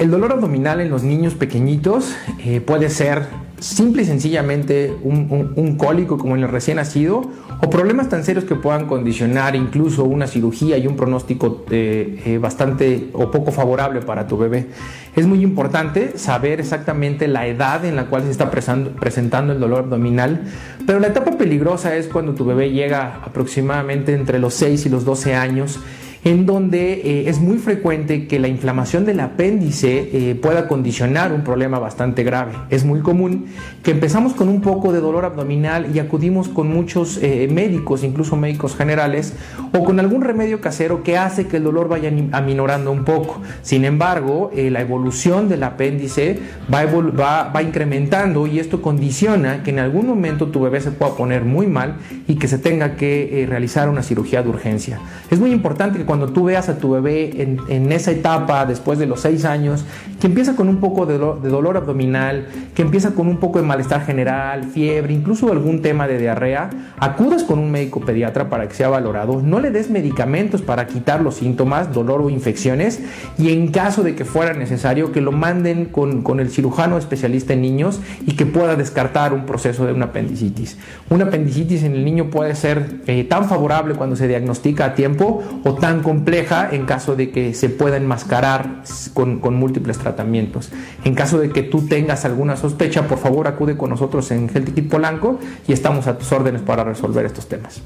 El dolor abdominal en los niños pequeñitos eh, puede ser simple y sencillamente un, cólico como en el recién nacido o problemas tan serios que puedan condicionar incluso una cirugía y un pronóstico eh, eh, bastante o poco favorable para tu bebé. Es muy importante saber exactamente la edad en la cual se está presentando el dolor abdominal, pero la etapa peligrosa es cuando tu bebé llega aproximadamente entre los 6 y los 12 años en donde eh, es muy frecuente que la inflamación del apéndice eh, pueda condicionar un problema bastante grave. Es muy común que empezamos con un poco de dolor abdominal y acudimos con muchos eh, médicos, incluso médicos generales, o con algún remedio casero que hace que el dolor vaya aminorando un poco. Sin embargo, la evolución del apéndice va, va, va incrementando y esto condiciona que en algún momento tu bebé se pueda poner muy mal y que se tenga que realizar una cirugía de urgencia. Es muy importante que cuando tú veas a tu bebé en, esa etapa, después de los seis años, que empieza con un poco de, dolor abdominal, que empieza con un poco de malestar general, fiebre, incluso algún tema de diarrea, acudas con un médico pediatra para que sea valorado, no le des medicamentos para quitar los síntomas, dolor o infecciones, y en caso de que fuera necesario, que lo manden con, el cirujano especialista en niños y que pueda descartar un proceso de una apendicitis. Una apendicitis en el niño puede ser eh, tan favorable cuando se diagnostica a tiempo o tan compleja en caso de que se pueda enmascarar con, múltiples tratamientos. En caso de que tú tengas alguna sospecha, por favor acude con nosotros en Healthy Polanco y estamos a tus órdenes para resolver estos temas.